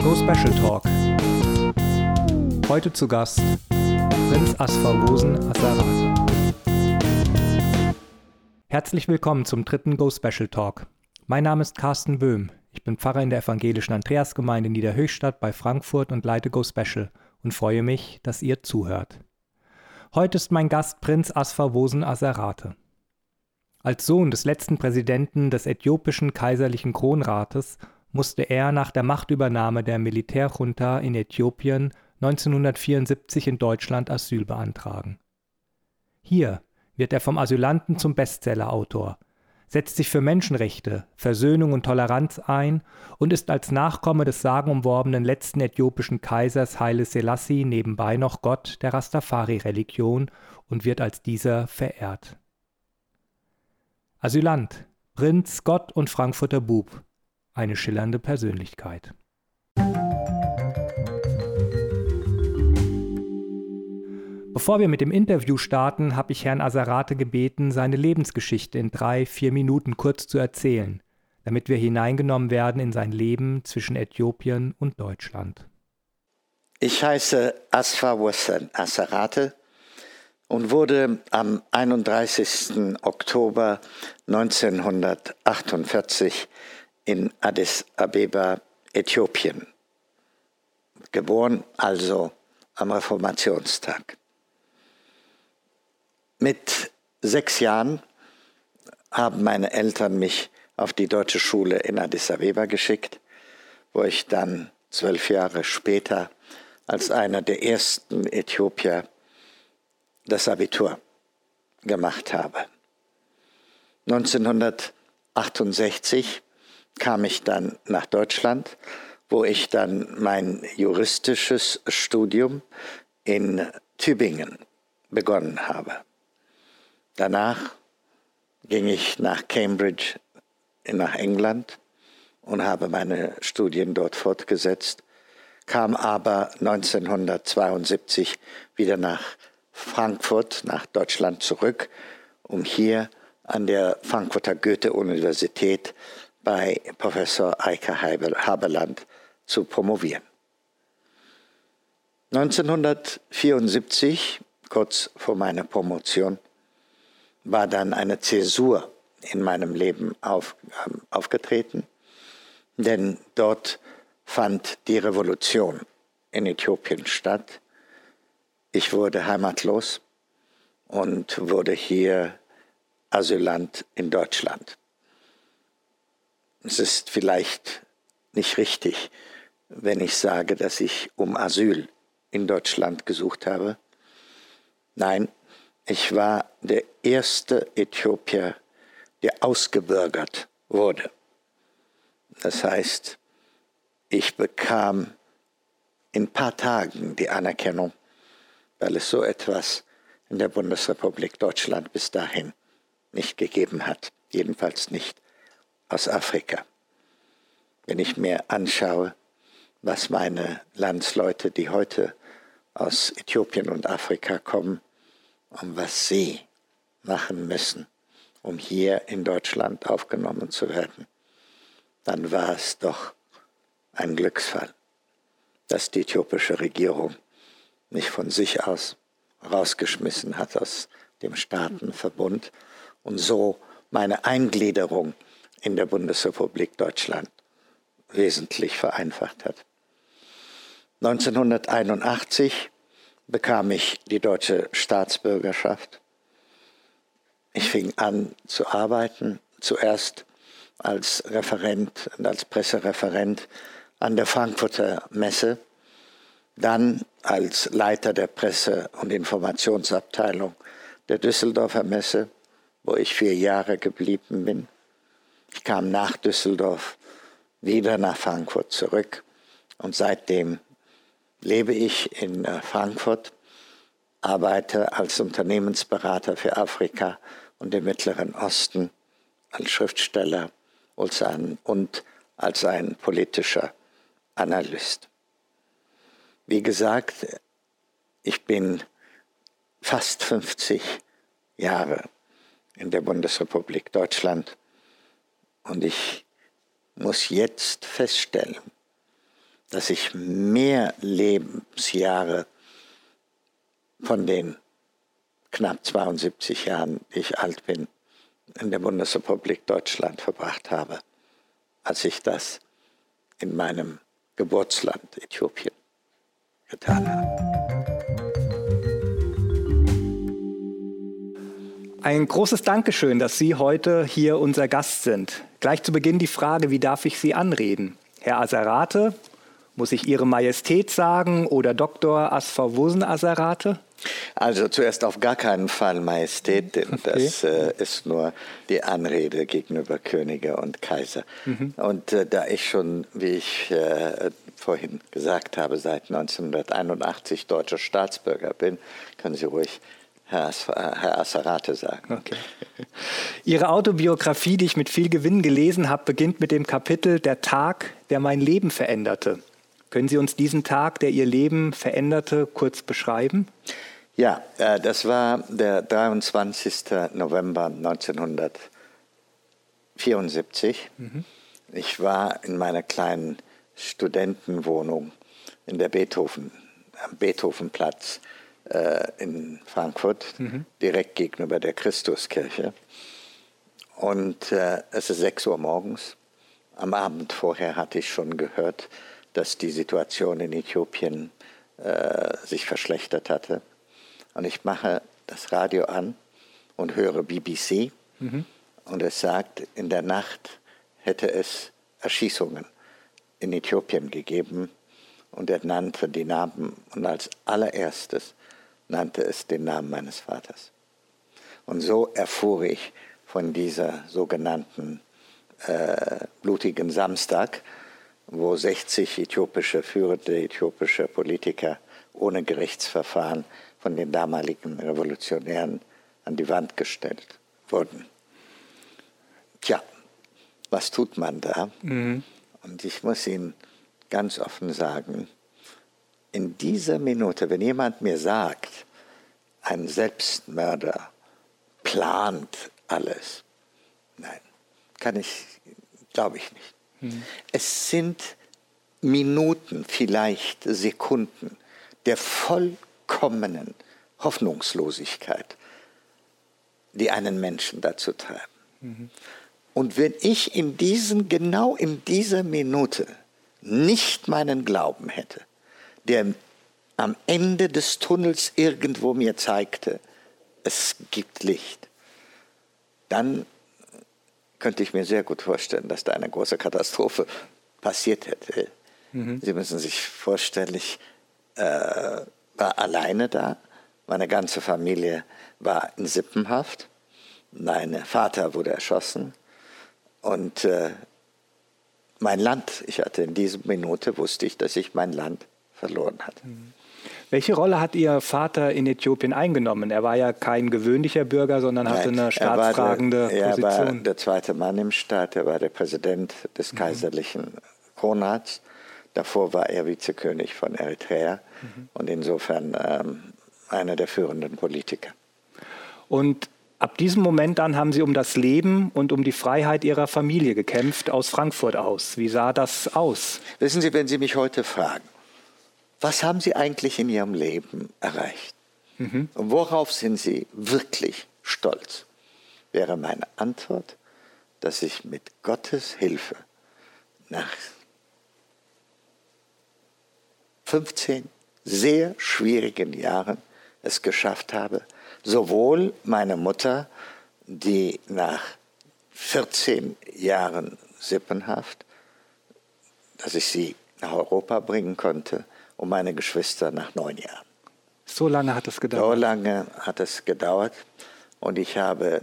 Der Go Special Talk. Heute zu Gast Prinz Asfawosen Asserate. Herzlich willkommen zum dritten Go Special Talk. Mein Name ist Carsten Böhm. Ich bin Pfarrer in der evangelischen Andreasgemeinde Niederhöchstadt bei Frankfurt und leite Go Special und freue mich, dass ihr zuhört. Heute ist mein Gast Prinz Asfawosen Aserate. Als Sohn des letzten Präsidenten des äthiopischen kaiserlichen Kronrates musste er nach der Machtübernahme der Militärjunta in Äthiopien 1974 in Deutschland Asyl beantragen. Hier wird er vom Asylanten zum Bestsellerautor, setzt sich für Menschenrechte, Versöhnung und Toleranz ein und ist als Nachkomme des sagenumworbenen letzten äthiopischen Kaisers Haile Selassie nebenbei noch Gott der Rastafari-Religion und wird als dieser verehrt. Asylant, Prinz, Gott und Frankfurter Bub, eine schillernde Persönlichkeit. Bevor wir mit dem Interview starten, habe ich Herrn Asarate gebeten, seine Lebensgeschichte in drei, vier Minuten kurz zu erzählen, damit wir hineingenommen werden in sein Leben zwischen Äthiopien und Deutschland. Ich heiße Asfa Wassan Asarate und wurde am 31. Oktober 1948 in Addis Abeba, Äthiopien. Geboren also am Reformationstag. Mit sechs Jahren haben meine Eltern mich auf die deutsche Schule in Addis Abeba geschickt, wo ich dann zwölf Jahre später als einer der ersten Äthiopier das Abitur gemacht habe. 1968 kam ich dann nach Deutschland, wo ich dann mein juristisches Studium in Tübingen begonnen habe. Danach ging ich nach Cambridge nach England und habe meine Studien dort fortgesetzt, kam aber 1972 wieder nach Frankfurt, nach Deutschland zurück, um hier an der Frankfurter Goethe-Universität bei Professor Eike Haberland zu promovieren. 1974, kurz vor meiner Promotion, war dann eine Zäsur in meinem Leben auf, äh, aufgetreten, denn dort fand die Revolution in Äthiopien statt. Ich wurde heimatlos und wurde hier Asylant in Deutschland. Es ist vielleicht nicht richtig, wenn ich sage, dass ich um Asyl in Deutschland gesucht habe. Nein, ich war der erste Äthiopier, der ausgebürgert wurde. Das heißt, ich bekam in ein paar Tagen die Anerkennung, weil es so etwas in der Bundesrepublik Deutschland bis dahin nicht gegeben hat, jedenfalls nicht aus Afrika. Wenn ich mir anschaue, was meine Landsleute, die heute aus Äthiopien und Afrika kommen, um was sie machen müssen, um hier in Deutschland aufgenommen zu werden, dann war es doch ein Glücksfall, dass die äthiopische Regierung mich von sich aus rausgeschmissen hat aus dem Staatenverbund und so meine Eingliederung in der Bundesrepublik Deutschland wesentlich vereinfacht hat. 1981 bekam ich die deutsche Staatsbürgerschaft. Ich fing an zu arbeiten, zuerst als Referent und als Pressereferent an der Frankfurter Messe, dann als Leiter der Presse- und Informationsabteilung der Düsseldorfer Messe, wo ich vier Jahre geblieben bin. Ich kam nach Düsseldorf wieder nach Frankfurt zurück und seitdem lebe ich in äh, Frankfurt, arbeite als Unternehmensberater für Afrika und den Mittleren Osten, als Schriftsteller und als ein politischer Analyst. Wie gesagt, ich bin fast 50 Jahre in der Bundesrepublik Deutschland und ich muss jetzt feststellen, dass ich mehr Lebensjahre von den knapp 72 Jahren, die ich alt bin, in der Bundesrepublik Deutschland verbracht habe, als ich das in meinem Geburtsland Äthiopien getan habe. Ein großes Dankeschön, dass Sie heute hier unser Gast sind. Gleich zu Beginn die Frage, wie darf ich Sie anreden? Herr Aserate, muss ich Ihre Majestät sagen oder Dr. Asfawusen Aserate? Also zuerst auf gar keinen Fall Majestät, denn okay. das äh, ist nur die Anrede gegenüber Könige und Kaiser. Mhm. Und äh, da ich schon, wie ich äh, vorhin gesagt habe, seit 1981 deutscher Staatsbürger bin, können Sie ruhig Herr, Herr Asserate sagen. Okay. Ihre Autobiografie, die ich mit viel Gewinn gelesen habe, beginnt mit dem Kapitel Der Tag, der mein Leben veränderte. Können Sie uns diesen Tag, der Ihr Leben veränderte, kurz beschreiben? Ja, äh, das war der 23. November 1974. Mhm. Ich war in meiner kleinen Studentenwohnung in der Beethoven, am Beethovenplatz äh, in Frankfurt, mhm. direkt gegenüber der Christuskirche. Und äh, es ist 6 Uhr morgens. Am Abend vorher hatte ich schon gehört, dass die Situation in Äthiopien äh, sich verschlechtert hatte. Und ich mache das Radio an und höre BBC. Mhm. Und es sagt, in der Nacht hätte es Erschießungen in Äthiopien gegeben. Und er nannte die Namen und als allererstes nannte es den Namen meines Vaters. Und so erfuhr ich von dieser sogenannten äh, blutigen Samstag, wo 60 äthiopische, führende äthiopische Politiker ohne Gerichtsverfahren von den damaligen Revolutionären an die Wand gestellt wurden. Tja, was tut man da? Mhm. Und ich muss Ihnen ganz offen sagen, in dieser Minute, wenn jemand mir sagt, ein Selbstmörder plant alles, nein, kann ich, glaube ich nicht. Mhm. Es sind Minuten, vielleicht Sekunden der vollkommenen Hoffnungslosigkeit, die einen Menschen dazu treiben. Mhm. Und wenn ich in diesen, genau in dieser Minute nicht meinen Glauben hätte, der am Ende des Tunnels irgendwo mir zeigte, es gibt Licht, dann könnte ich mir sehr gut vorstellen, dass da eine große Katastrophe passiert hätte. Mhm. Sie müssen sich vorstellen, ich äh, war alleine da. Meine ganze Familie war in Sippenhaft. Mein Vater wurde erschossen. Und äh, mein Land, ich hatte in dieser Minute, wusste ich, dass ich mein Land verloren hatte. Mhm. Welche Rolle hat Ihr Vater in Äthiopien eingenommen? Er war ja kein gewöhnlicher Bürger, sondern Nein, hatte eine staatstragende der, Position. Er war der zweite Mann im Staat, er war der Präsident des mhm. kaiserlichen Kronrats. Davor war er Vizekönig von Eritrea mhm. und insofern ähm, einer der führenden Politiker. Und ab diesem Moment dann haben Sie um das Leben und um die Freiheit Ihrer Familie gekämpft, aus Frankfurt aus. Wie sah das aus? Wissen Sie, wenn Sie mich heute fragen, was haben Sie eigentlich in Ihrem Leben erreicht? Mhm. Und worauf sind Sie wirklich stolz? Wäre meine Antwort, dass ich mit Gottes Hilfe nach 15 sehr schwierigen Jahren es geschafft habe, sowohl meine Mutter, die nach 14 Jahren Sippenhaft, dass ich sie nach Europa bringen konnte, und meine Geschwister nach neun Jahren. So lange hat es gedauert? So lange hat es gedauert. Und ich habe,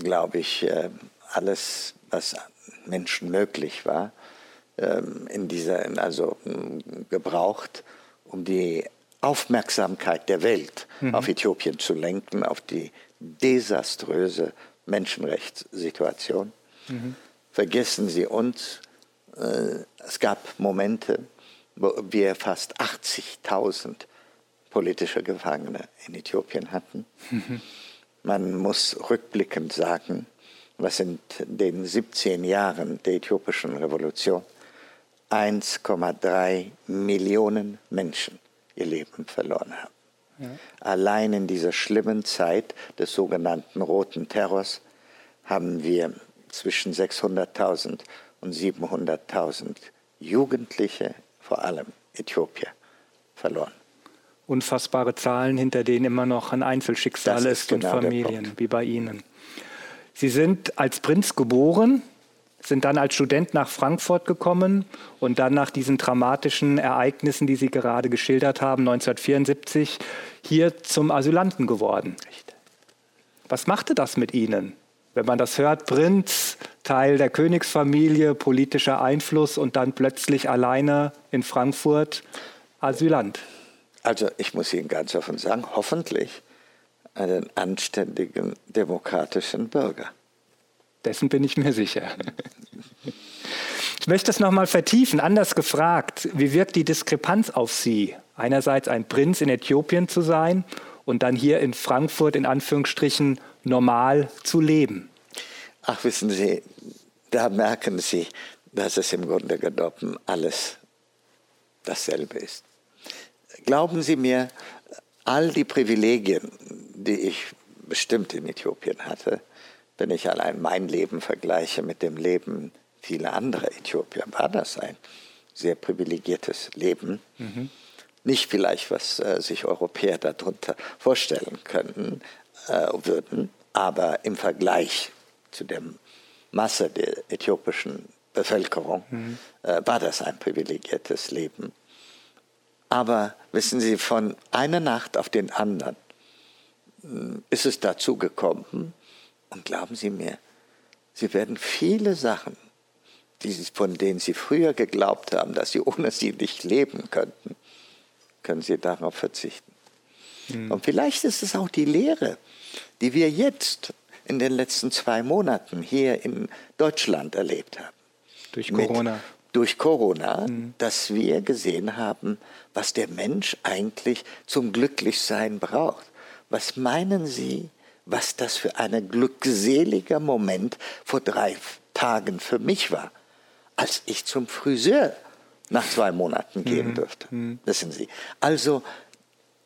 glaube ich, äh, alles, was Menschen möglich war, ähm, in dieser, also gebraucht, um die Aufmerksamkeit der Welt mhm. auf Äthiopien zu lenken, auf die desaströse Menschenrechtssituation. Mhm. Vergessen Sie uns, äh, es gab Momente, wo wir fast 80.000 politische Gefangene in Äthiopien hatten. Mhm. Man muss rückblickend sagen, was in den 17 Jahren der äthiopischen Revolution 1,3 Millionen Menschen ihr Leben verloren haben. Ja. Allein in dieser schlimmen Zeit des sogenannten Roten Terrors haben wir zwischen 600.000 und 700.000 Jugendliche, vor allem Äthiopier, verloren. Unfassbare Zahlen, hinter denen immer noch ein Einzelschicksal das ist, genau und Familien, wie bei Ihnen. Sie sind als Prinz geboren, sind dann als Student nach Frankfurt gekommen und dann nach diesen dramatischen Ereignissen, die Sie gerade geschildert haben, 1974, hier zum Asylanten geworden. Was machte das mit Ihnen? Wenn man das hört, Prinz, Teil der Königsfamilie, politischer Einfluss und dann plötzlich alleine in Frankfurt Asylant. Also ich muss Ihnen ganz offen sagen, hoffentlich einen anständigen demokratischen Bürger. Dessen bin ich mir sicher. Ich möchte es nochmal vertiefen, anders gefragt. Wie wirkt die Diskrepanz auf Sie? Einerseits ein Prinz in Äthiopien zu sein und dann hier in Frankfurt in Anführungsstrichen normal zu leben. Ach, wissen Sie, da merken Sie, dass es im Grunde genommen alles dasselbe ist. Glauben Sie mir, all die Privilegien, die ich bestimmt in Äthiopien hatte, wenn ich allein mein Leben vergleiche mit dem Leben vieler anderer Äthiopier, war das ein sehr privilegiertes Leben. Mhm. Nicht vielleicht, was äh, sich Europäer darunter vorstellen könnten, würden, aber im Vergleich zu der Masse der äthiopischen Bevölkerung mhm. äh, war das ein privilegiertes Leben. Aber wissen Sie, von einer Nacht auf den anderen äh, ist es dazu gekommen, und glauben Sie mir, Sie werden viele Sachen, die, von denen Sie früher geglaubt haben, dass Sie ohne sie nicht leben könnten, können Sie darauf verzichten. Mhm. Und vielleicht ist es auch die Lehre, die wir jetzt in den letzten zwei Monaten hier in Deutschland erlebt haben. Durch Corona. Mit, durch Corona, mhm. dass wir gesehen haben, was der Mensch eigentlich zum Glücklichsein braucht. Was meinen Sie, was das für ein glückseliger Moment vor drei Tagen für mich war, als ich zum Friseur nach zwei Monaten gehen mhm. durfte. Mhm. Wissen Sie. Also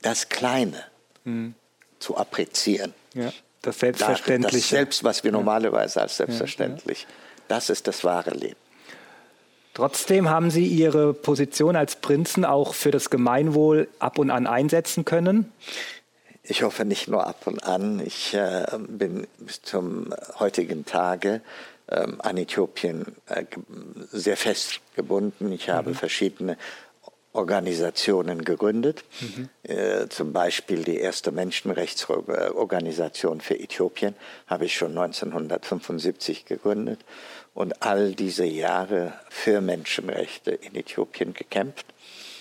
das Kleine mhm. zu apprezieren. Ja, das Selbstverständliche. Das Selbst, was wir normalerweise als selbstverständlich, ja, ja. das ist das wahre Leben. Trotzdem haben Sie Ihre Position als Prinzen auch für das Gemeinwohl ab und an einsetzen können? Ich hoffe nicht nur ab und an. Ich äh, bin bis zum heutigen Tage ähm, an Äthiopien äh, sehr fest gebunden. Ich habe mhm. verschiedene Organisationen gegründet, mhm. äh, zum Beispiel die erste Menschenrechtsorganisation für Äthiopien habe ich schon 1975 gegründet und all diese Jahre für Menschenrechte in Äthiopien gekämpft.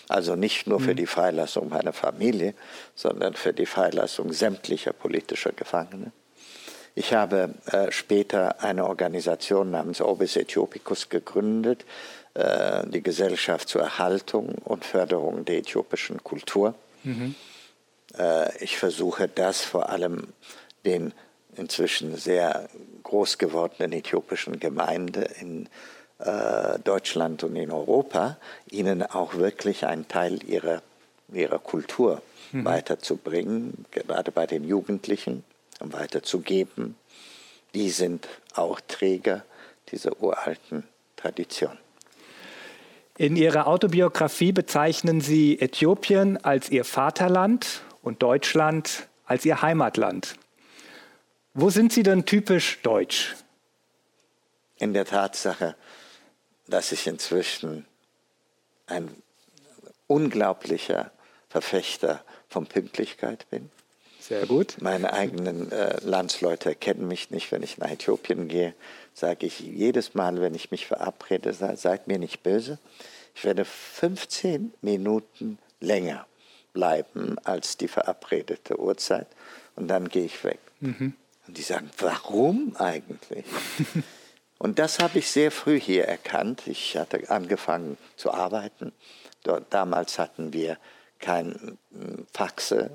Also nicht nur für mhm. die Freilassung meiner Familie, sondern für die Freilassung sämtlicher politischer Gefangene. Ich habe äh, später eine Organisation namens Orbis Äthiopicus gegründet, die Gesellschaft zur Erhaltung und Förderung der äthiopischen Kultur. Mhm. Äh, ich versuche das vor allem den inzwischen sehr groß gewordenen äthiopischen Gemeinde in äh, Deutschland und in Europa, ihnen auch wirklich einen Teil ihrer, ihrer Kultur mhm. weiterzubringen, gerade bei den Jugendlichen, weiterzugeben. Die sind auch Träger dieser uralten Tradition. In Ihrer Autobiografie bezeichnen Sie Äthiopien als Ihr Vaterland und Deutschland als Ihr Heimatland. Wo sind Sie denn typisch deutsch? In der Tatsache, dass ich inzwischen ein unglaublicher Verfechter von Pünktlichkeit bin. Sehr gut. Meine eigenen äh, Landsleute kennen mich nicht. Wenn ich nach Äthiopien gehe, sage ich jedes Mal, wenn ich mich verabrede, seid mir nicht böse. Ich werde 15 Minuten länger bleiben als die verabredete Uhrzeit und dann gehe ich weg. Mhm. Und die sagen, warum eigentlich? Und das habe ich sehr früh hier erkannt. Ich hatte angefangen zu arbeiten. Dort, damals hatten wir kein hm, Faxe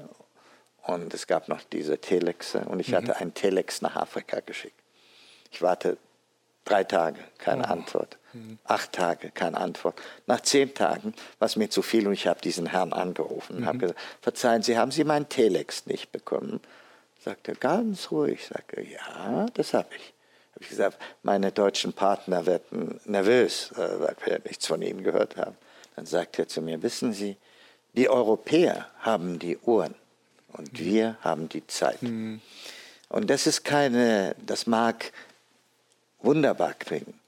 und es gab noch diese Telexe und ich mhm. hatte einen Telex nach Afrika geschickt. Ich warte Drei Tage, keine oh. Antwort. Mhm. Acht Tage, keine Antwort. Nach zehn Tagen war es mir zu viel und ich habe diesen Herrn angerufen und mhm. habe gesagt, verzeihen Sie, haben Sie meinen Telex nicht bekommen? Sagt er ganz ruhig, sagt er, ja, das habe ich. Habe ich gesagt, meine deutschen Partner werden nervös, äh, weil wir nichts von Ihnen gehört haben. Dann sagt er zu mir, wissen Sie, die Europäer haben die Uhren und mhm. wir haben die Zeit. Mhm. Und das ist keine, das mag wunderbar klingen,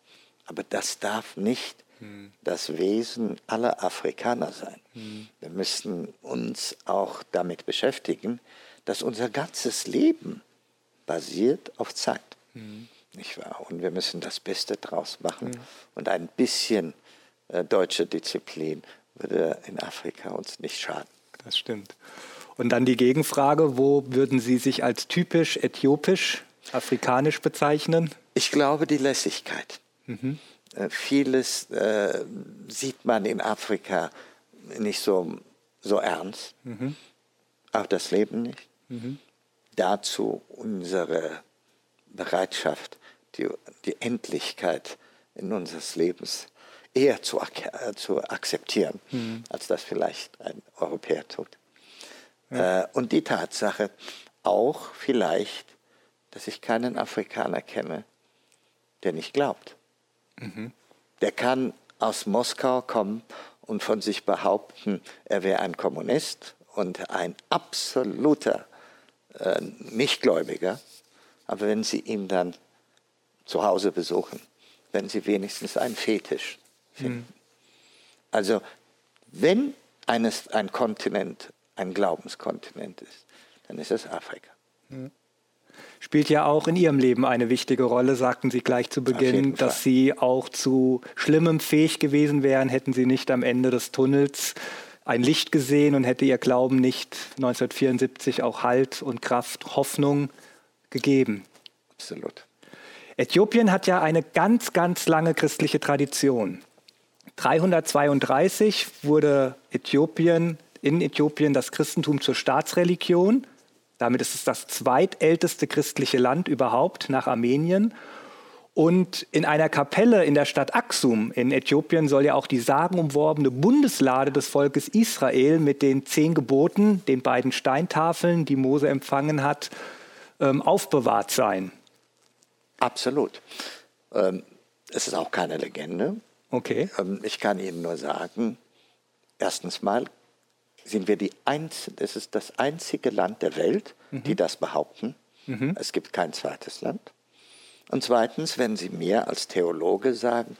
aber das darf nicht mhm. das Wesen aller Afrikaner sein. Mhm. Wir müssen uns auch damit beschäftigen, dass unser ganzes Leben basiert auf Zeit. Mhm. Nicht wahr? Und wir müssen das Beste draus machen. Und ein bisschen äh, deutsche Disziplin würde in Afrika uns nicht schaden. Das stimmt. Und dann die Gegenfrage, wo würden Sie sich als typisch äthiopisch, afrikanisch bezeichnen? Ich glaube, die Lässigkeit. Mhm. Äh, vieles äh, sieht man in Afrika nicht so, so ernst, mhm. auch das Leben nicht. Mhm. Dazu unsere Bereitschaft, die, die Endlichkeit in unseres Lebens eher zu, äh, zu akzeptieren, mhm. als das vielleicht ein Europäer tut. Ja. Äh, und die Tatsache auch vielleicht, dass ich keinen Afrikaner kenne, der nicht glaubt. Mhm. Der kann aus Moskau kommen und von sich behaupten, er wäre ein Kommunist und ein absoluter äh, Nichtgläubiger. Aber wenn Sie ihn dann zu Hause besuchen, werden Sie wenigstens einen Fetisch finden. Mhm. Also wenn eines, ein Kontinent ein Glaubenskontinent ist, dann ist es Afrika. Mhm. Spielt ja auch in Ihrem Leben eine wichtige Rolle, sagten Sie gleich zu Beginn, dass Sie auch zu Schlimmem fähig gewesen wären, hätten Sie nicht am Ende des Tunnels ein Licht gesehen und hätte Ihr Glauben nicht 1974 auch Halt und Kraft, Hoffnung gegeben. Absolut. Äthiopien hat ja eine ganz, ganz lange christliche Tradition. 332 wurde Äthiopien, in Äthiopien das Christentum zur Staatsreligion. Damit ist es das zweitälteste christliche Land überhaupt nach Armenien. Und in einer Kapelle in der Stadt Aksum in Äthiopien soll ja auch die sagenumworbene Bundeslade des Volkes Israel mit den zehn Geboten, den beiden Steintafeln, die Mose empfangen hat, ähm, aufbewahrt sein. Absolut. Ähm, es ist auch keine Legende. Okay. Ähm, ich kann Ihnen nur sagen, erstens mal sind wir die Einz es ist das einzige Land der Welt, mhm. die das behaupten. Mhm. Es gibt kein zweites Land. Und zweitens, wenn Sie mir als Theologe sagen,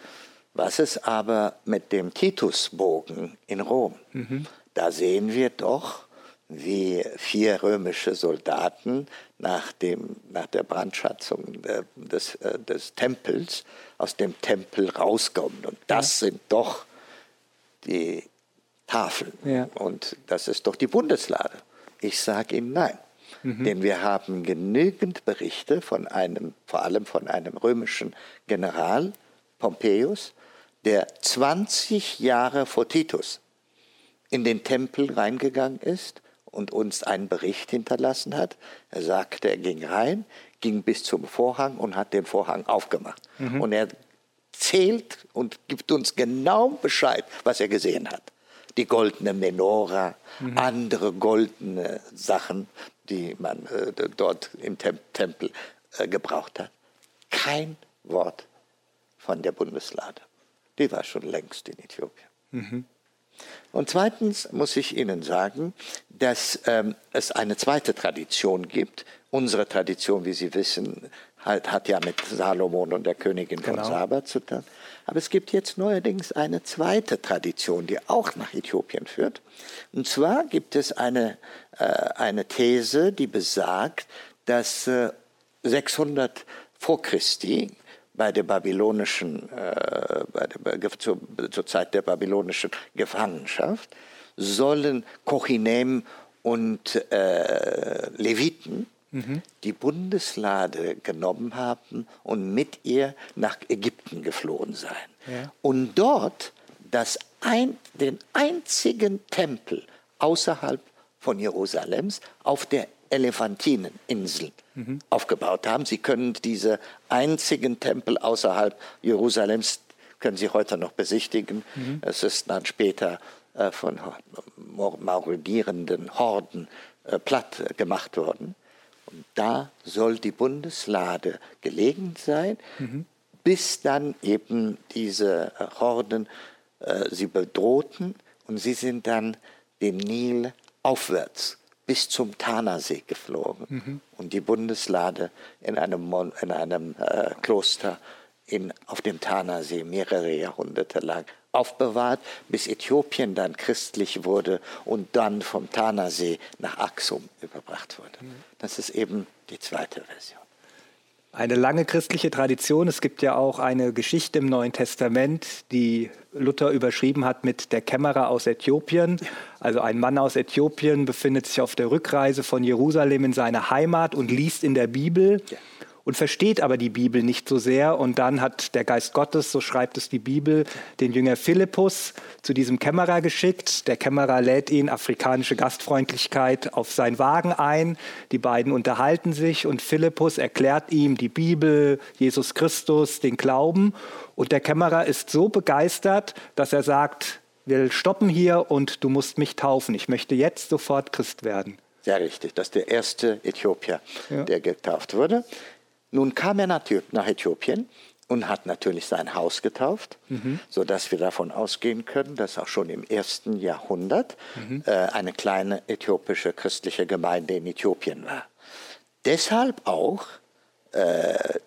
was ist aber mit dem Titusbogen in Rom? Mhm. Da sehen wir doch, wie vier römische Soldaten nach, dem, nach der Brandschatzung des, äh, des Tempels aus dem Tempel rauskommen. Und das ja. sind doch die Tafeln. Ja. Und das ist doch die Bundeslade. Ich sage Ihnen nein. Mhm. Denn wir haben genügend Berichte von einem, vor allem von einem römischen General, Pompeius, der 20 Jahre vor Titus in den Tempel reingegangen ist und uns einen Bericht hinterlassen hat. Er sagte, er ging rein, ging bis zum Vorhang und hat den Vorhang aufgemacht. Mhm. Und er zählt und gibt uns genau Bescheid, was er gesehen hat. Die goldene Menora, mhm. andere goldene Sachen, die man äh, dort im Tem Tempel äh, gebraucht hat. Kein Wort von der Bundeslade. Die war schon längst in Äthiopien. Mhm. Und zweitens muss ich Ihnen sagen, dass ähm, es eine zweite Tradition gibt. Unsere Tradition, wie Sie wissen, halt, hat ja mit Salomon und der Königin genau. von Saba zu tun. Aber es gibt jetzt neuerdings eine zweite Tradition, die auch nach Äthiopien führt. Und zwar gibt es eine, äh, eine These, die besagt, dass äh, 600 vor Christi bei der babylonischen, äh, bei der, zur, zur, Zeit der babylonischen Gefangenschaft sollen Kochinem und äh, Leviten mhm. die Bundeslade genommen haben und mit ihr nach Ägypten geflohen sein. Ja. Und dort das ein, den einzigen Tempel außerhalb von Jerusalems auf der Elefantineninseln mhm. aufgebaut haben. Sie können diese einzigen Tempel außerhalb Jerusalems, können Sie heute noch besichtigen. Mhm. Es ist dann später äh, von mauridierenden Horden äh, platt gemacht worden. Da soll die Bundeslade gelegen sein, mhm. bis dann eben diese äh, Horden äh, sie bedrohten und sie sind dann den Nil aufwärts bis zum Tanasee geflogen mhm. und die Bundeslade in einem, Mon in einem äh, Kloster in, auf dem Tanasee mehrere Jahrhunderte lang aufbewahrt, bis Äthiopien dann christlich wurde und dann vom Tanasee nach Aksum überbracht wurde. Das ist eben die zweite Version. Eine lange christliche Tradition. Es gibt ja auch eine Geschichte im Neuen Testament, die Luther überschrieben hat mit der Kämmerer aus Äthiopien. Also ein Mann aus Äthiopien befindet sich auf der Rückreise von Jerusalem in seine Heimat und liest in der Bibel. Ja und versteht aber die Bibel nicht so sehr. Und dann hat der Geist Gottes, so schreibt es die Bibel, den Jünger Philippus zu diesem Kämmerer geschickt. Der Kämmerer lädt ihn, afrikanische Gastfreundlichkeit, auf seinen Wagen ein. Die beiden unterhalten sich und Philippus erklärt ihm die Bibel, Jesus Christus, den Glauben. Und der Kämmerer ist so begeistert, dass er sagt, wir stoppen hier und du musst mich taufen. Ich möchte jetzt sofort Christ werden. Sehr richtig. Das ist der erste Äthiopier, ja. der getauft wurde. Nun kam er nach Äthiopien und hat natürlich sein Haus getauft, mhm. sodass wir davon ausgehen können, dass auch schon im ersten Jahrhundert mhm. äh, eine kleine äthiopische christliche Gemeinde in Äthiopien war. Deshalb auch, äh,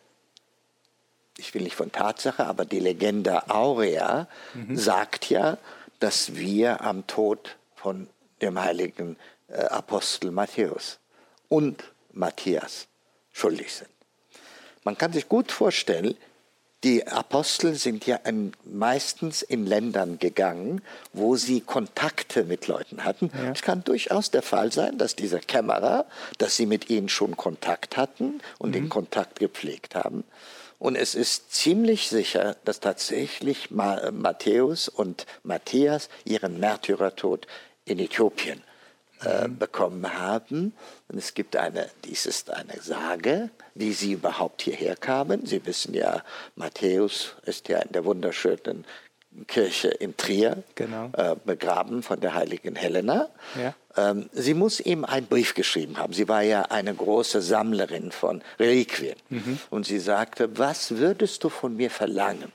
ich will nicht von Tatsache, aber die Legende Aurea mhm. sagt ja, dass wir am Tod von dem heiligen äh, Apostel Matthäus und Matthias schuldig sind. Man kann sich gut vorstellen, die Apostel sind ja meistens in Ländern gegangen, wo sie Kontakte mit Leuten hatten. Ja. Es kann durchaus der Fall sein, dass dieser Kämmerer, dass sie mit ihnen schon Kontakt hatten und mhm. den Kontakt gepflegt haben. Und es ist ziemlich sicher, dass tatsächlich Matthäus und Matthias ihren Märtyrertod in Äthiopien äh, bekommen haben. Und es gibt eine, dies ist eine Sage, wie sie überhaupt hierher kamen. Sie wissen ja, Matthäus ist ja in der wunderschönen Kirche in Trier genau. äh, begraben von der heiligen Helena. Ja. Ähm, sie muss ihm einen Brief geschrieben haben. Sie war ja eine große Sammlerin von Reliquien. Mhm. Und sie sagte, was würdest du von mir verlangen,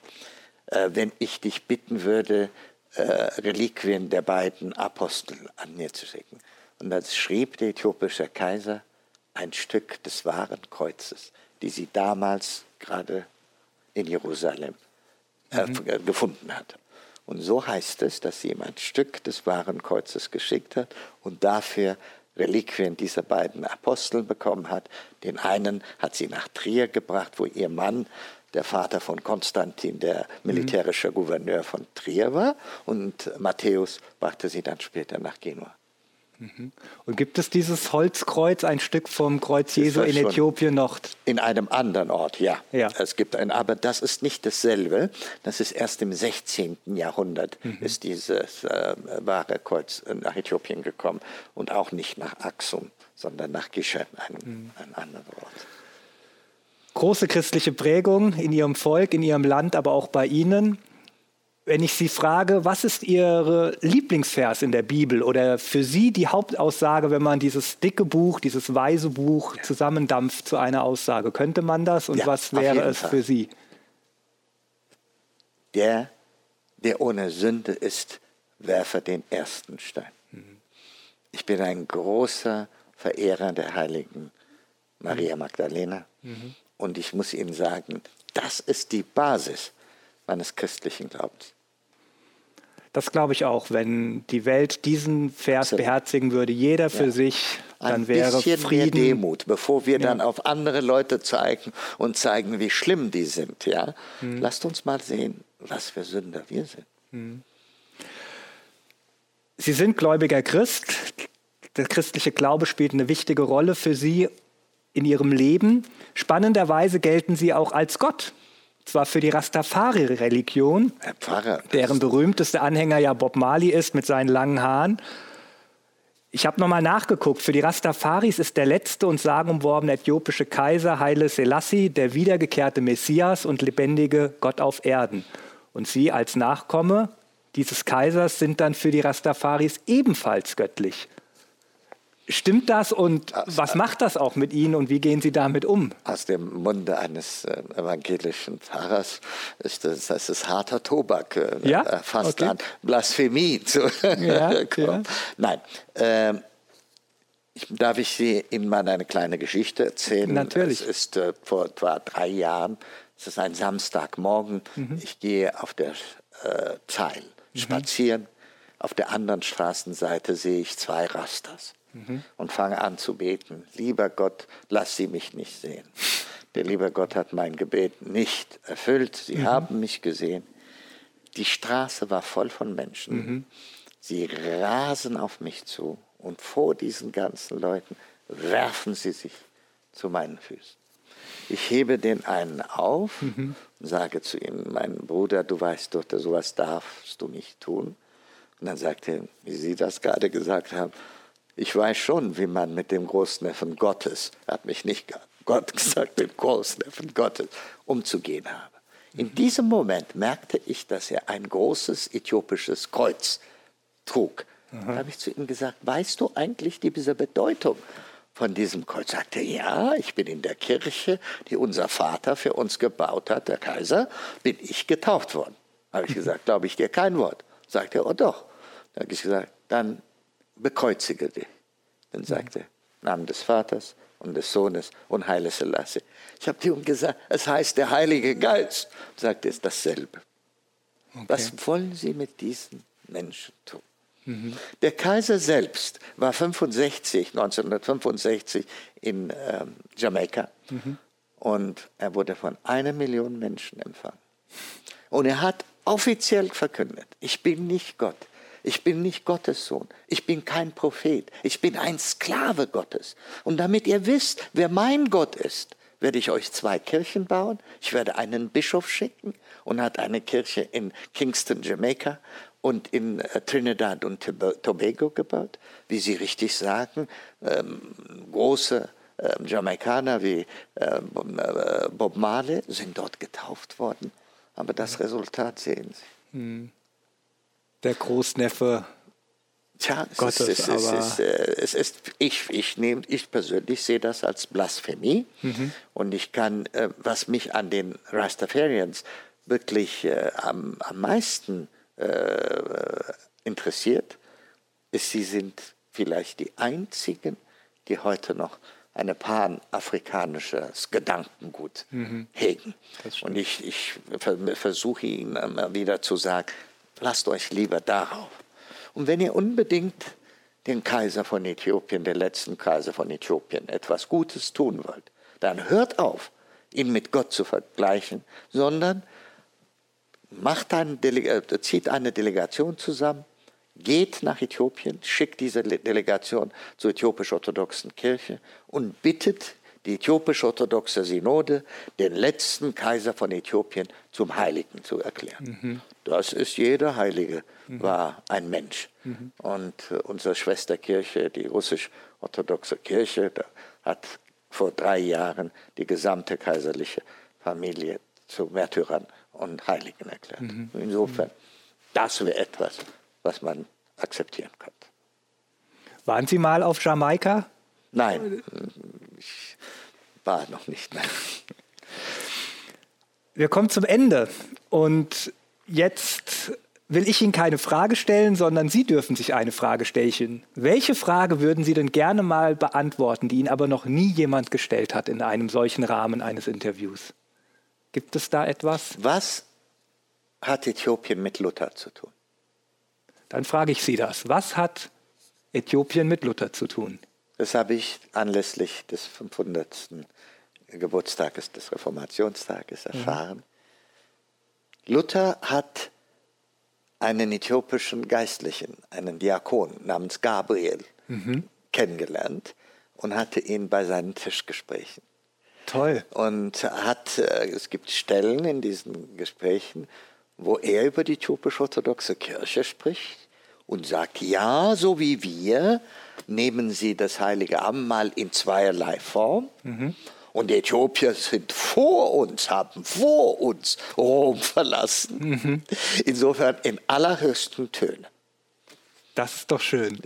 äh, wenn ich dich bitten würde, äh, Reliquien der beiden Apostel an mir zu schicken? Und das schrieb der äthiopische Kaiser, ein Stück des wahren Kreuzes, die sie damals gerade in Jerusalem äh, mhm. gefunden hat. Und so heißt es, dass sie ihm ein Stück des wahren Kreuzes geschickt hat und dafür Reliquien dieser beiden Apostel bekommen hat. Den einen hat sie nach Trier gebracht, wo ihr Mann, der Vater von Konstantin, der militärische mhm. Gouverneur von Trier war, und Matthäus brachte sie dann später nach Genua. Mhm. Und gibt es dieses Holzkreuz, ein Stück vom Kreuz Jesu in Äthiopien noch? In einem anderen Ort, ja. ja. Es gibt ein, aber das ist nicht dasselbe. Das ist erst im 16. Jahrhundert mhm. ist dieses äh, wahre Kreuz nach Äthiopien gekommen und auch nicht nach Axum, sondern nach Gische, ein, mhm. ein anderer Ort. Große christliche Prägung in Ihrem Volk, in Ihrem Land, aber auch bei Ihnen wenn ich Sie frage, was ist Ihr Lieblingsvers in der Bibel oder für Sie die Hauptaussage, wenn man dieses dicke Buch, dieses weise Buch ja. zusammendampft zu einer Aussage, könnte man das und ja, was wäre es Fall. für Sie? Der, der ohne Sünde ist, werfe den ersten Stein. Mhm. Ich bin ein großer Verehrer der heiligen Maria Magdalena mhm. und ich muss Ihnen sagen, das ist die Basis meines christlichen Glaubens. Das glaube ich auch, wenn die Welt diesen Vers beherzigen würde, jeder für ja. sich, dann Ein wäre bisschen Frieden. Mehr Demut, bevor wir ja. dann auf andere Leute zeigen und zeigen, wie schlimm die sind. Ja? Hm. Lasst uns mal sehen, was für Sünder wir sind. Hm. Sie sind gläubiger Christ. Der christliche Glaube spielt eine wichtige Rolle für Sie in Ihrem Leben. Spannenderweise gelten Sie auch als Gott zwar für die Rastafari-Religion, deren berühmtester Anhänger ja Bob Marley ist mit seinen langen Haaren. Ich habe nochmal nachgeguckt. Für die Rastafaris ist der letzte und sagenumworbene äthiopische Kaiser Haile Selassie der wiedergekehrte Messias und lebendige Gott auf Erden. Und sie als Nachkomme dieses Kaisers sind dann für die Rastafaris ebenfalls göttlich. Stimmt das und was macht das auch mit Ihnen und wie gehen Sie damit um? Aus dem Munde eines äh, evangelischen Pfarrers ist das, das ist harter Tobak, äh, ja? äh, fast okay. an Blasphemie zu ja, kommen. Ja. Nein, äh, ich, darf ich Sie Ihnen mal eine kleine Geschichte erzählen? Natürlich. Es ist äh, vor etwa drei Jahren, es ist ein Samstagmorgen, mhm. ich gehe auf der äh, Zeil mhm. spazieren, auf der anderen Straßenseite sehe ich zwei Rastas mhm. und fange an zu beten. Lieber Gott, lass sie mich nicht sehen. Der liebe Gott hat mein Gebet nicht erfüllt. Sie mhm. haben mich gesehen. Die Straße war voll von Menschen. Mhm. Sie rasen auf mich zu und vor diesen ganzen Leuten werfen sie sich zu meinen Füßen. Ich hebe den einen auf mhm. und sage zu ihm, mein Bruder, du weißt doch, sowas darfst du nicht tun. Und dann sagt er, wie Sie das gerade gesagt haben, ich weiß schon, wie man mit dem Großneffen Gottes, er hat mich nicht Gott gesagt, mit dem Großneffen Gottes umzugehen habe. In mhm. diesem Moment merkte ich, dass er ein großes äthiopisches Kreuz trug. Mhm. Da habe ich zu ihm gesagt, weißt du eigentlich diese Bedeutung von diesem Kreuz? Sagte er, ja, ich bin in der Kirche, die unser Vater für uns gebaut hat, der Kaiser, bin ich getauft worden. Habe ich gesagt, glaube ich dir kein Wort. Sagt er, oh doch. Dann habe ich gesagt, dann bekreuzige dich. Dann sagte er, Namen des Vaters und des Sohnes und Heile Selassie. Ich habe ihm gesagt, es heißt der Heilige Geist. Sagte es dasselbe. Okay. Was wollen Sie mit diesen Menschen tun? Mhm. Der Kaiser selbst war 65, 1965 in ähm, Jamaika mhm. und er wurde von einer Million Menschen empfangen. Und er hat offiziell verkündet, ich bin nicht Gott, ich bin nicht Gottes Sohn. Ich bin kein Prophet. Ich bin ein Sklave Gottes. Und damit ihr wisst, wer mein Gott ist, werde ich euch zwei Kirchen bauen. Ich werde einen Bischof schicken und hat eine Kirche in Kingston, Jamaica und in äh, Trinidad und Tobago gebaut. Wie Sie richtig sagen, ähm, große äh, Jamaikaner wie äh, Bob Marley sind dort getauft worden. Aber das Resultat sehen Sie. Hm der Großneffe Tja, es Gottes, ist, es, aber ist, äh, es ist, ich, ich, nehm, ich persönlich sehe das als Blasphemie mhm. und ich kann, äh, was mich an den Rastafarians wirklich äh, am, am meisten interessiert, ist, sie sind vielleicht die einzigen, die heute noch ein panafrikanisches Gedankengut mhm. hegen. Und ich, ich versuche ihnen immer wieder zu sagen, lasst euch lieber darauf. Und wenn ihr unbedingt den Kaiser von Äthiopien, den letzten Kaiser von Äthiopien, etwas Gutes tun wollt, dann hört auf, ihn mit Gott zu vergleichen, sondern macht eine äh, zieht eine Delegation zusammen, geht nach Äthiopien, schickt diese Delegation zur äthiopisch-orthodoxen Kirche und bittet die äthiopisch-orthodoxe Synode, den letzten Kaiser von Äthiopien zum Heiligen zu erklären. Mhm. Das ist jeder Heilige, mhm. war ein Mensch. Mhm. Und äh, unsere Schwesterkirche, die russisch-orthodoxe Kirche, hat vor drei Jahren die gesamte kaiserliche Familie zu Märtyrern und Heiligen erklärt. Mhm. Insofern, das wäre etwas, was man akzeptieren könnte. Waren Sie mal auf Jamaika? Nein, ich war noch nicht. Nein. Wir kommen zum Ende und jetzt will ich Ihnen keine Frage stellen, sondern Sie dürfen sich eine Frage stellen. Welche Frage würden Sie denn gerne mal beantworten, die Ihnen aber noch nie jemand gestellt hat in einem solchen Rahmen eines Interviews? Gibt es da etwas? Was hat Äthiopien mit Luther zu tun? Dann frage ich Sie das. Was hat Äthiopien mit Luther zu tun? Das habe ich anlässlich des 500. Geburtstages des Reformationstages mhm. erfahren. Mhm. Luther hat einen äthiopischen Geistlichen, einen Diakon namens Gabriel, mhm. kennengelernt und hatte ihn bei seinen Tischgesprächen. Toll. Und hat, äh, es gibt Stellen in diesen Gesprächen, wo er über die äthiopisch-orthodoxe Kirche spricht und sagt, ja, so wie wir, nehmen sie das heilige Abendmahl in zweierlei Form. Mhm. Und die Äthiopier sind vor uns, haben vor uns Rom verlassen. Mhm. Insofern in allerhöchsten Tönen. Das ist doch schön.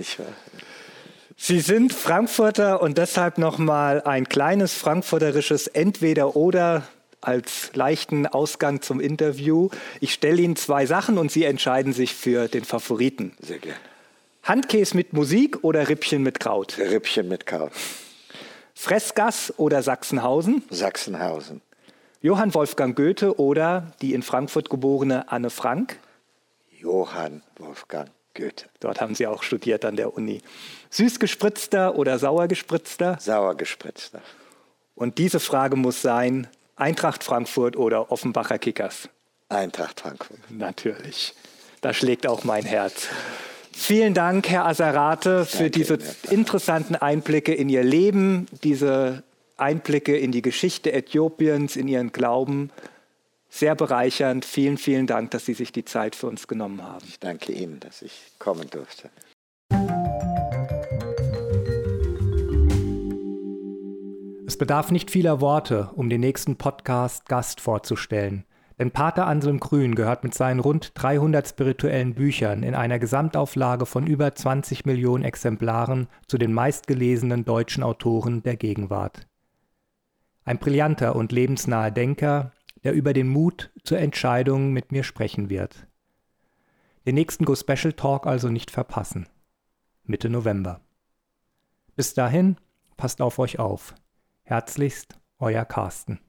Sie sind Frankfurter und deshalb nochmal ein kleines frankfurterisches Entweder-Oder als leichten Ausgang zum Interview. Ich stelle Ihnen zwei Sachen und Sie entscheiden sich für den Favoriten. Sehr gerne. Handkäse mit Musik oder Rippchen mit Kraut? Rippchen mit Kraut. Fressgass oder Sachsenhausen? Sachsenhausen. Johann Wolfgang Goethe oder die in Frankfurt geborene Anne Frank? Johann Wolfgang Goethe. Dort haben Sie auch studiert an der Uni. Süß gespritzter oder sauer gespritzter? Sauer gespritzter. Und diese Frage muss sein, Eintracht Frankfurt oder Offenbacher Kickers? Eintracht Frankfurt. Natürlich. Da schlägt auch mein Herz. Vielen Dank, Herr Aserate, für diese interessanten Einblicke in Ihr Leben, diese Einblicke in die Geschichte Äthiopiens, in Ihren Glauben. Sehr bereichernd. Vielen, vielen Dank, dass Sie sich die Zeit für uns genommen haben. Ich danke Ihnen, dass ich kommen durfte. Es bedarf nicht vieler Worte, um den nächsten Podcast Gast vorzustellen. Denn Pater Anselm Grün gehört mit seinen rund 300 spirituellen Büchern in einer Gesamtauflage von über 20 Millionen Exemplaren zu den meistgelesenen deutschen Autoren der Gegenwart. Ein brillanter und lebensnaher Denker, der über den Mut zur Entscheidung mit mir sprechen wird. Den nächsten Go Special Talk also nicht verpassen. Mitte November. Bis dahin, passt auf euch auf. Herzlichst, euer Carsten.